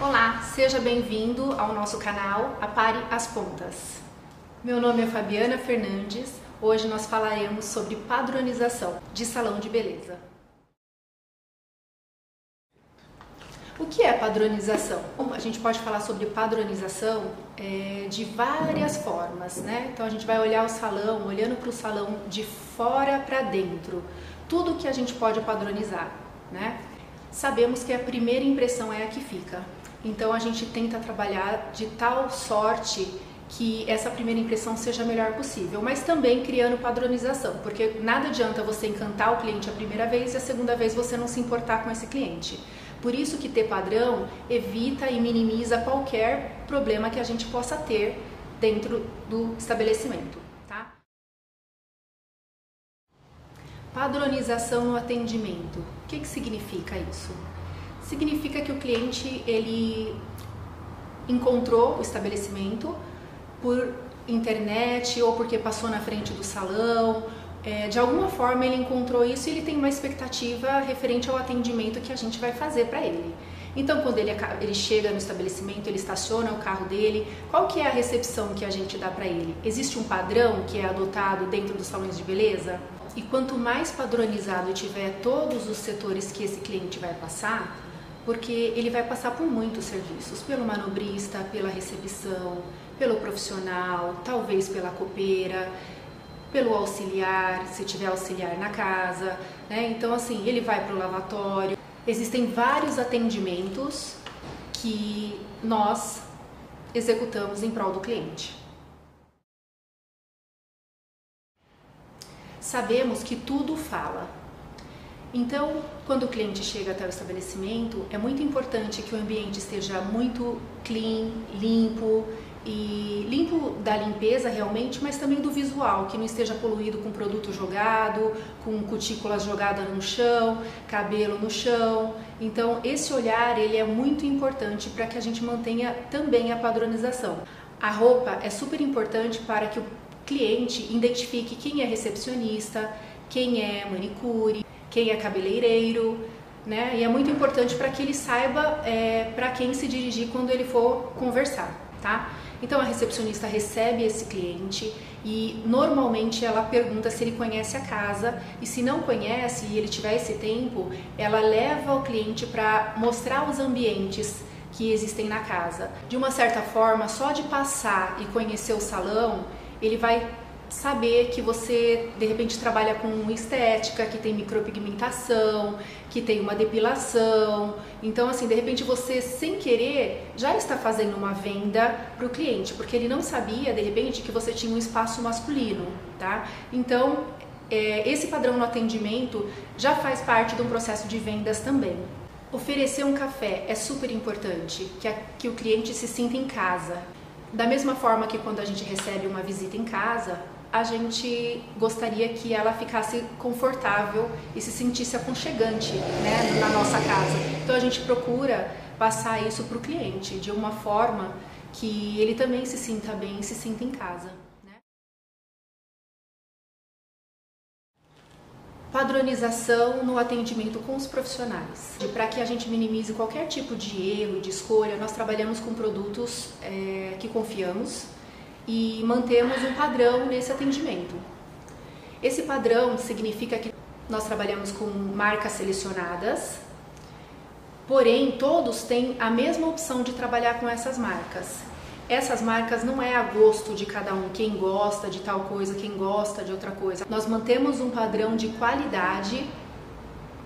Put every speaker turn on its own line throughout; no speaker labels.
Olá, seja bem-vindo ao nosso canal Apare as Pontas. Meu nome é Fabiana Fernandes. Hoje nós falaremos sobre padronização de salão de beleza. O que é padronização? A gente pode falar sobre padronização é, de várias formas, né? Então a gente vai olhar o salão, olhando para o salão de fora para dentro, tudo que a gente pode padronizar, né? Sabemos que a primeira impressão é a que fica. Então a gente tenta trabalhar de tal sorte que essa primeira impressão seja a melhor possível, mas também criando padronização, porque nada adianta você encantar o cliente a primeira vez e a segunda vez você não se importar com esse cliente. Por isso que ter padrão evita e minimiza qualquer problema que a gente possa ter dentro do estabelecimento. Tá? Padronização no atendimento. O que, que significa isso? Significa que o cliente ele encontrou o estabelecimento por internet ou porque passou na frente do salão. É, de alguma forma ele encontrou isso e ele tem uma expectativa referente ao atendimento que a gente vai fazer para ele. Então, quando ele, ele chega no estabelecimento, ele estaciona o carro dele, qual que é a recepção que a gente dá para ele? Existe um padrão que é adotado dentro dos salões de beleza? E quanto mais padronizado tiver todos os setores que esse cliente vai passar, porque ele vai passar por muitos serviços, pelo manobrista, pela recepção, pelo profissional, talvez pela copeira, pelo auxiliar, se tiver auxiliar na casa, né? Então assim, ele vai para o lavatório. Existem vários atendimentos que nós executamos em prol do cliente. Sabemos que tudo fala, então, quando o cliente chega até o estabelecimento, é muito importante que o ambiente esteja muito clean, limpo e limpo da limpeza realmente, mas também do visual, que não esteja poluído com produto jogado, com cutículas jogadas no chão, cabelo no chão. Então, esse olhar ele é muito importante para que a gente mantenha também a padronização. A roupa é super importante para que o cliente identifique quem é recepcionista, quem é manicure, quem é cabeleireiro, né? E é muito importante para que ele saiba é, para quem se dirigir quando ele for conversar, tá? Então a recepcionista recebe esse cliente e normalmente ela pergunta se ele conhece a casa e se não conhece e ele tiver esse tempo, ela leva o cliente para mostrar os ambientes que existem na casa. De uma certa forma, só de passar e conhecer o salão, ele vai saber que você de repente trabalha com estética, que tem micropigmentação, que tem uma depilação. Então, assim, de repente você sem querer já está fazendo uma venda para o cliente, porque ele não sabia de repente que você tinha um espaço masculino, tá? Então, é, esse padrão no atendimento já faz parte de um processo de vendas também. Oferecer um café é super importante, que, a, que o cliente se sinta em casa. Da mesma forma que quando a gente recebe uma visita em casa, a gente gostaria que ela ficasse confortável e se sentisse aconchegante né, na nossa casa. Então a gente procura passar isso para o cliente de uma forma que ele também se sinta bem e se sinta em casa. Né? Padronização no atendimento com os profissionais. Para que a gente minimize qualquer tipo de erro, de escolha, nós trabalhamos com produtos é, que confiamos e mantemos um padrão nesse atendimento. Esse padrão significa que nós trabalhamos com marcas selecionadas, porém todos têm a mesma opção de trabalhar com essas marcas. Essas marcas não é a gosto de cada um, quem gosta de tal coisa, quem gosta de outra coisa. Nós mantemos um padrão de qualidade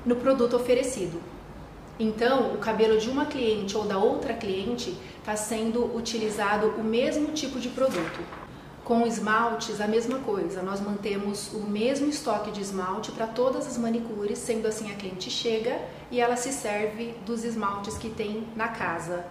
no produto oferecido. Então, o cabelo de uma cliente ou da outra cliente está sendo utilizado o mesmo tipo de produto. Com esmaltes, a mesma coisa. Nós mantemos o mesmo estoque de esmalte para todas as manicures, sendo assim a cliente chega e ela se serve dos esmaltes que tem na casa.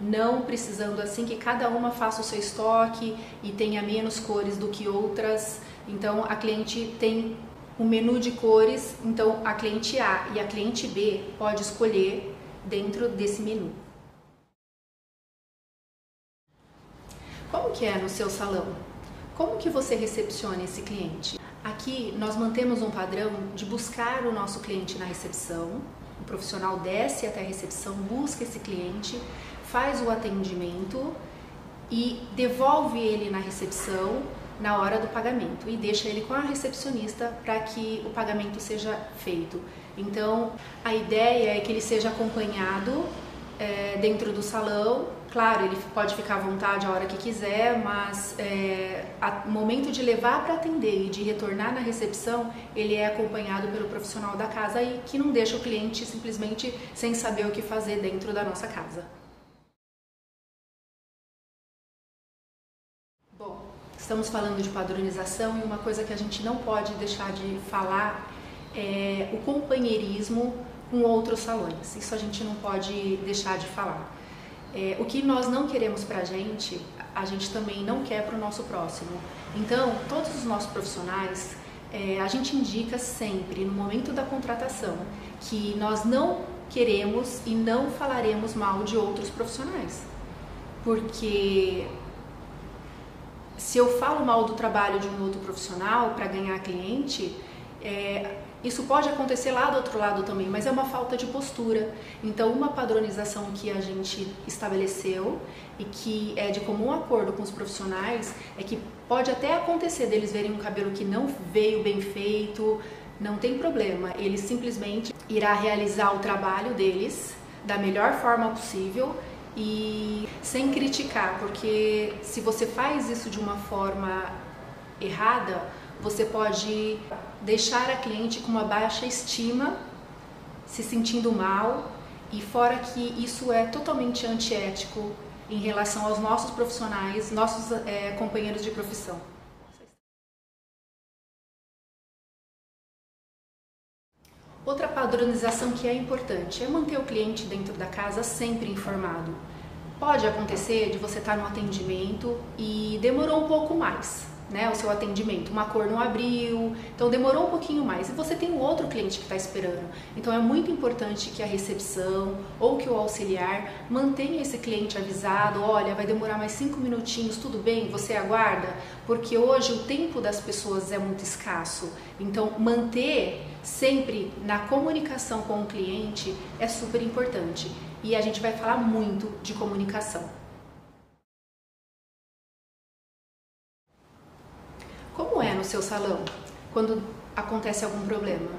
Não precisando assim que cada uma faça o seu estoque e tenha menos cores do que outras. Então a cliente tem um menu de cores, então a cliente A e a cliente B pode escolher dentro desse menu. Como que é no seu salão? Como que você recepciona esse cliente? Aqui nós mantemos um padrão de buscar o nosso cliente na recepção, O profissional desce até a recepção, busca esse cliente, faz o atendimento e devolve ele na recepção na hora do pagamento e deixa ele com a recepcionista para que o pagamento seja feito. Então, a ideia é que ele seja acompanhado é, dentro do salão. Claro, ele pode ficar à vontade a hora que quiser, mas é, o momento de levar para atender e de retornar na recepção, ele é acompanhado pelo profissional da casa e que não deixa o cliente simplesmente sem saber o que fazer dentro da nossa casa. Estamos falando de padronização e uma coisa que a gente não pode deixar de falar é o companheirismo com outros salões. Isso a gente não pode deixar de falar. É, o que nós não queremos para a gente, a gente também não quer para o nosso próximo. Então, todos os nossos profissionais, é, a gente indica sempre, no momento da contratação, que nós não queremos e não falaremos mal de outros profissionais. Porque se eu falo mal do trabalho de um outro profissional para ganhar cliente, é, isso pode acontecer lá do outro lado também, mas é uma falta de postura. Então, uma padronização que a gente estabeleceu e que é de comum acordo com os profissionais é que pode até acontecer deles verem um cabelo que não veio bem feito, não tem problema, ele simplesmente irá realizar o trabalho deles da melhor forma possível e sem criticar, porque se você faz isso de uma forma errada, você pode deixar a cliente com uma baixa estima, se sentindo mal, e fora que isso é totalmente antiético em relação aos nossos profissionais, nossos é, companheiros de profissão. Outra padronização que é importante é manter o cliente dentro da casa sempre informado. Pode acontecer de você estar no atendimento e demorou um pouco mais, né, o seu atendimento, uma cor não abriu, então demorou um pouquinho mais e você tem um outro cliente que está esperando. Então é muito importante que a recepção ou que o auxiliar mantenha esse cliente avisado, olha, vai demorar mais cinco minutinhos, tudo bem, você aguarda, porque hoje o tempo das pessoas é muito escasso. Então manter sempre na comunicação com o cliente é super importante e a gente vai falar muito de comunicação. Como é no seu salão quando acontece algum problema?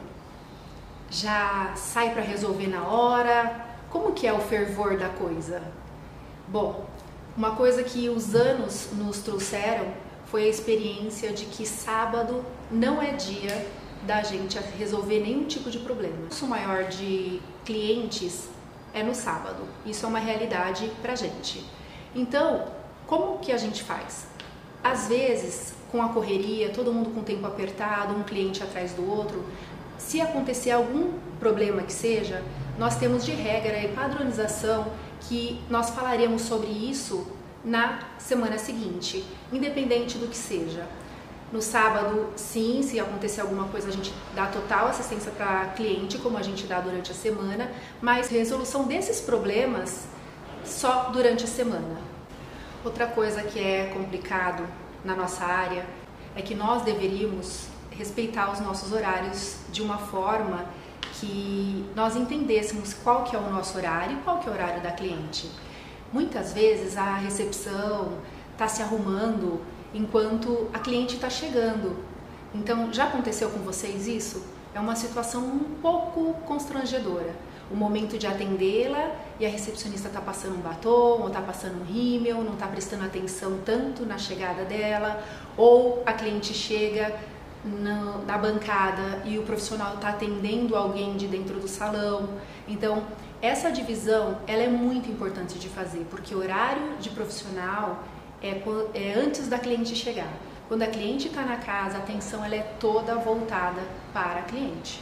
Já sai para resolver na hora? Como que é o fervor da coisa? Bom, uma coisa que os anos nos trouxeram foi a experiência de que sábado não é dia da gente resolver nenhum tipo de problema. O maior de clientes é no sábado. Isso é uma realidade pra gente. Então, como que a gente faz? Às vezes, com a correria, todo mundo com o tempo apertado, um cliente atrás do outro, se acontecer algum problema que seja, nós temos de regra e padronização que nós falaremos sobre isso na semana seguinte, independente do que seja. No sábado, sim, se acontecer alguma coisa, a gente dá total assistência para cliente, como a gente dá durante a semana, mas resolução desses problemas só durante a semana. Outra coisa que é complicado na nossa área é que nós deveríamos respeitar os nossos horários de uma forma que nós entendêssemos qual que é o nosso horário e qual que é o horário da cliente. Muitas vezes a recepção está se arrumando enquanto a cliente está chegando. Então, já aconteceu com vocês isso? É uma situação um pouco constrangedora o momento de atendê-la e a recepcionista está passando um batom, ou está passando um rímel, não está prestando atenção tanto na chegada dela, ou a cliente chega na, na bancada e o profissional está atendendo alguém de dentro do salão. Então, essa divisão ela é muito importante de fazer, porque horário de profissional é, é antes da cliente chegar. Quando a cliente está na casa, a atenção ela é toda voltada para a cliente.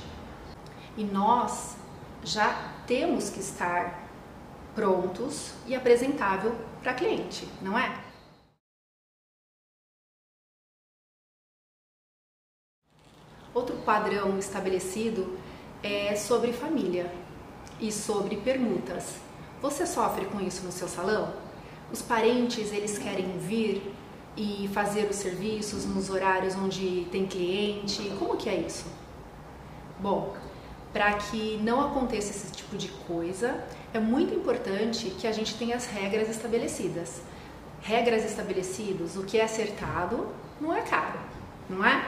E nós já temos que estar prontos e apresentável para cliente, não é? Outro padrão estabelecido é sobre família e sobre permutas. Você sofre com isso no seu salão? Os parentes, eles querem vir e fazer os serviços nos horários onde tem cliente? Como que é isso? Bom, para que não aconteça esse tipo de coisa, é muito importante que a gente tenha as regras estabelecidas. Regras estabelecidas, o que é acertado não é caro, não é?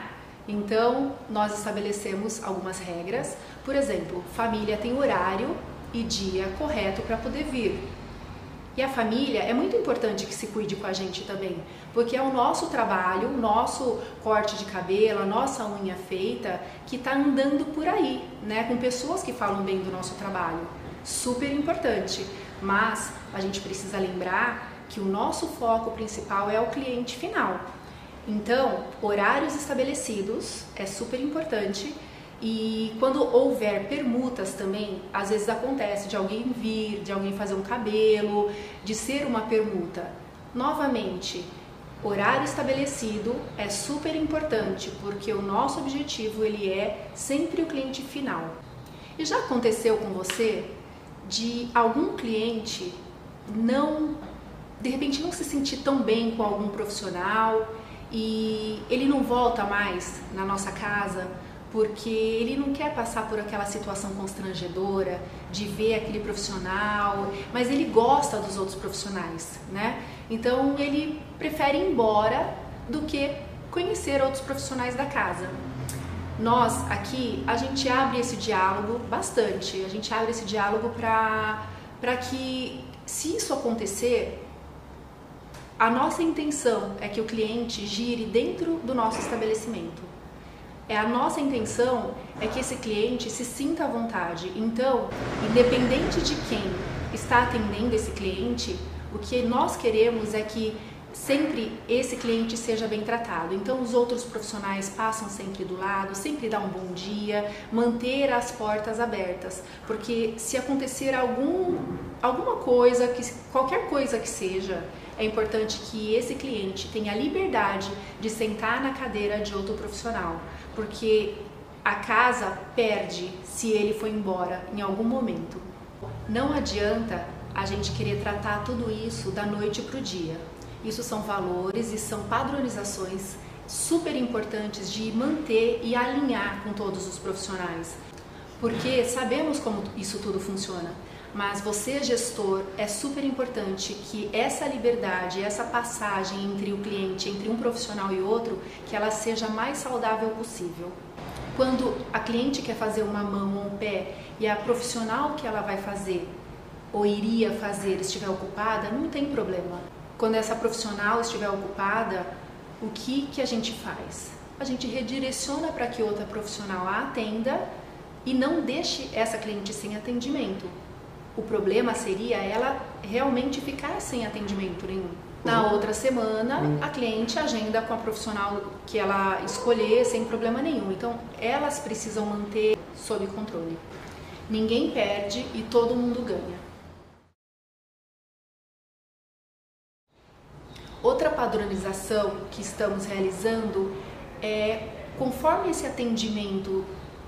Então, nós estabelecemos algumas regras. Por exemplo, família tem horário e dia correto para poder vir. E a família é muito importante que se cuide com a gente também, porque é o nosso trabalho, o nosso corte de cabelo, a nossa unha feita que está andando por aí, né, com pessoas que falam bem do nosso trabalho. Super importante, mas a gente precisa lembrar que o nosso foco principal é o cliente final. Então, horários estabelecidos é super importante e quando houver permutas também, às vezes acontece de alguém vir, de alguém fazer um cabelo, de ser uma permuta. Novamente, horário estabelecido é super importante porque o nosso objetivo ele é sempre o cliente final. E já aconteceu com você de algum cliente não de repente não se sentir tão bem com algum profissional e ele não volta mais na nossa casa porque ele não quer passar por aquela situação constrangedora de ver aquele profissional, mas ele gosta dos outros profissionais, né? Então ele prefere ir embora do que conhecer outros profissionais da casa. Nós aqui a gente abre esse diálogo bastante, a gente abre esse diálogo para que se isso acontecer, a nossa intenção é que o cliente gire dentro do nosso estabelecimento. É a nossa intenção é que esse cliente se sinta à vontade. Então, independente de quem está atendendo esse cliente, o que nós queremos é que sempre esse cliente seja bem tratado. Então, os outros profissionais passam sempre do lado, sempre dar um bom dia, manter as portas abertas, porque se acontecer algum, alguma coisa, que, qualquer coisa que seja, é importante que esse cliente tenha a liberdade de sentar na cadeira de outro profissional, porque a casa perde se ele for embora em algum momento. Não adianta a gente querer tratar tudo isso da noite para o dia. Isso são valores e são padronizações super importantes de manter e alinhar com todos os profissionais, porque sabemos como isso tudo funciona. Mas você, gestor, é super importante que essa liberdade, essa passagem entre o cliente, entre um profissional e outro, que ela seja mais saudável possível. Quando a cliente quer fazer uma mão ou um pé e a profissional que ela vai fazer ou iria fazer estiver ocupada, não tem problema. Quando essa profissional estiver ocupada, o que, que a gente faz? A gente redireciona para que outra profissional a atenda e não deixe essa cliente sem atendimento. O problema seria ela realmente ficar sem atendimento nenhum. Na uhum. outra semana, uhum. a cliente agenda com a profissional que ela escolher sem problema nenhum. Então, elas precisam manter sob controle. Ninguém perde e todo mundo ganha. Outra padronização que estamos realizando é conforme esse atendimento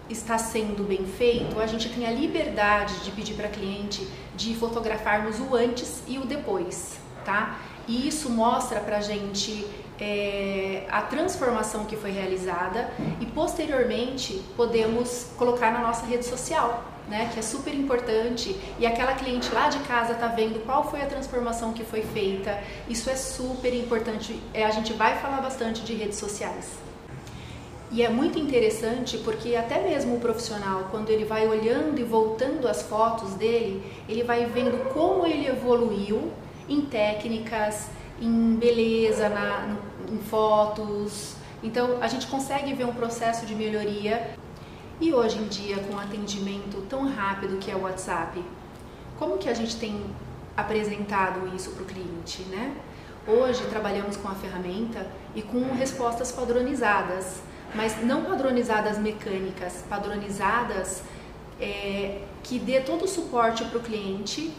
está sendo bem feito, a gente tem a liberdade de pedir para cliente de fotografarmos o antes e o depois, tá? E isso mostra para gente é, a transformação que foi realizada e posteriormente podemos colocar na nossa rede social, né? Que é super importante e aquela cliente lá de casa tá vendo qual foi a transformação que foi feita. Isso é super importante. É, a gente vai falar bastante de redes sociais. E é muito interessante porque até mesmo o profissional, quando ele vai olhando e voltando as fotos dele, ele vai vendo como ele evoluiu em técnicas, em beleza, na, em fotos. Então a gente consegue ver um processo de melhoria. E hoje em dia, com um atendimento tão rápido que é o WhatsApp, como que a gente tem apresentado isso para o cliente, né? Hoje trabalhamos com a ferramenta e com respostas padronizadas mas não padronizadas mecânicas, padronizadas é, que dê todo o suporte para o cliente,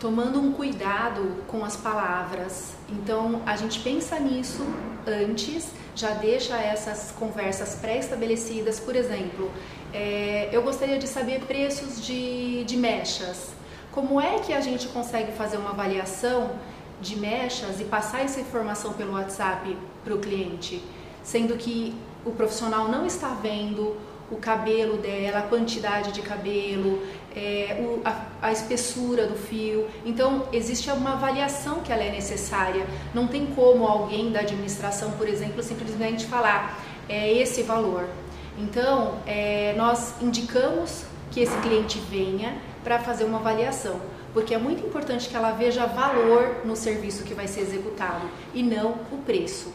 tomando um cuidado com as palavras. Então a gente pensa nisso antes, já deixa essas conversas pré-estabelecidas. Por exemplo, é, eu gostaria de saber preços de, de mechas. Como é que a gente consegue fazer uma avaliação de mechas e passar essa informação pelo WhatsApp para o cliente? Sendo que o profissional não está vendo o cabelo dela, a quantidade de cabelo, é, o, a, a, espessura do fio. Então, existe uma avaliação que ela é necessária. Não tem como alguém da administração, por exemplo, simplesmente falar é esse valor. Então, é, nós indicamos que esse cliente venha para fazer uma avaliação, porque é muito importante que ela veja valor no serviço que vai ser executado e não o preço.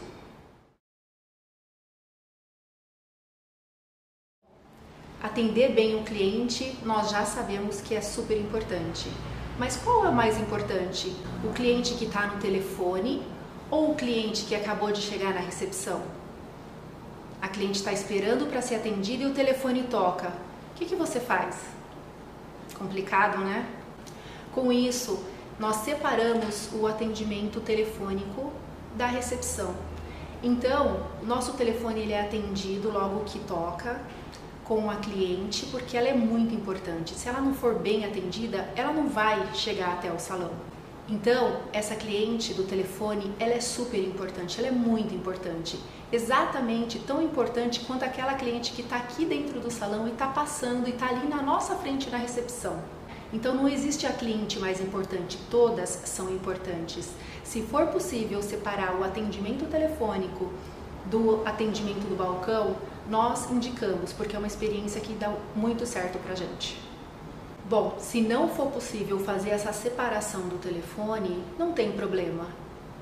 Atender bem o cliente, nós já sabemos que é super importante. Mas qual é o mais importante? O cliente que está no telefone ou o cliente que acabou de chegar na recepção? A cliente está esperando para ser atendida e o telefone toca. O que, que você faz? Complicado, né? Com isso, nós separamos o atendimento telefônico da recepção. Então, nosso telefone ele é atendido logo que toca com a cliente, porque ela é muito importante. Se ela não for bem atendida, ela não vai chegar até o salão. Então, essa cliente do telefone, ela é super importante, ela é muito importante. Exatamente tão importante quanto aquela cliente que está aqui dentro do salão e está passando e está ali na nossa frente na recepção. Então, não existe a cliente mais importante, todas são importantes. Se for possível separar o atendimento telefônico do atendimento do balcão, nós indicamos, porque é uma experiência que dá muito certo para gente. Bom, se não for possível fazer essa separação do telefone, não tem problema.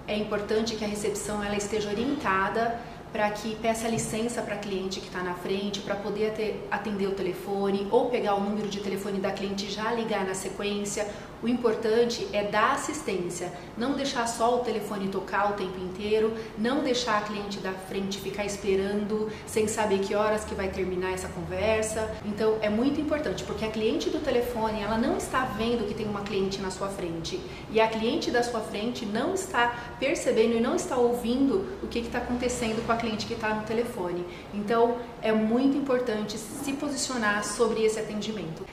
É importante que a recepção ela esteja orientada para que peça licença para a cliente que está na frente, para poder atender o telefone ou pegar o número de telefone da cliente e já ligar na sequência. O importante é dar assistência, não deixar só o telefone tocar o tempo inteiro, não deixar a cliente da frente ficar esperando sem saber que horas que vai terminar essa conversa. Então é muito importante, porque a cliente do telefone, ela não está vendo que tem uma cliente na sua frente e a cliente da sua frente não está percebendo e não está ouvindo o que está acontecendo com a cliente que está no telefone. Então, é muito importante se posicionar sobre esse atendimento.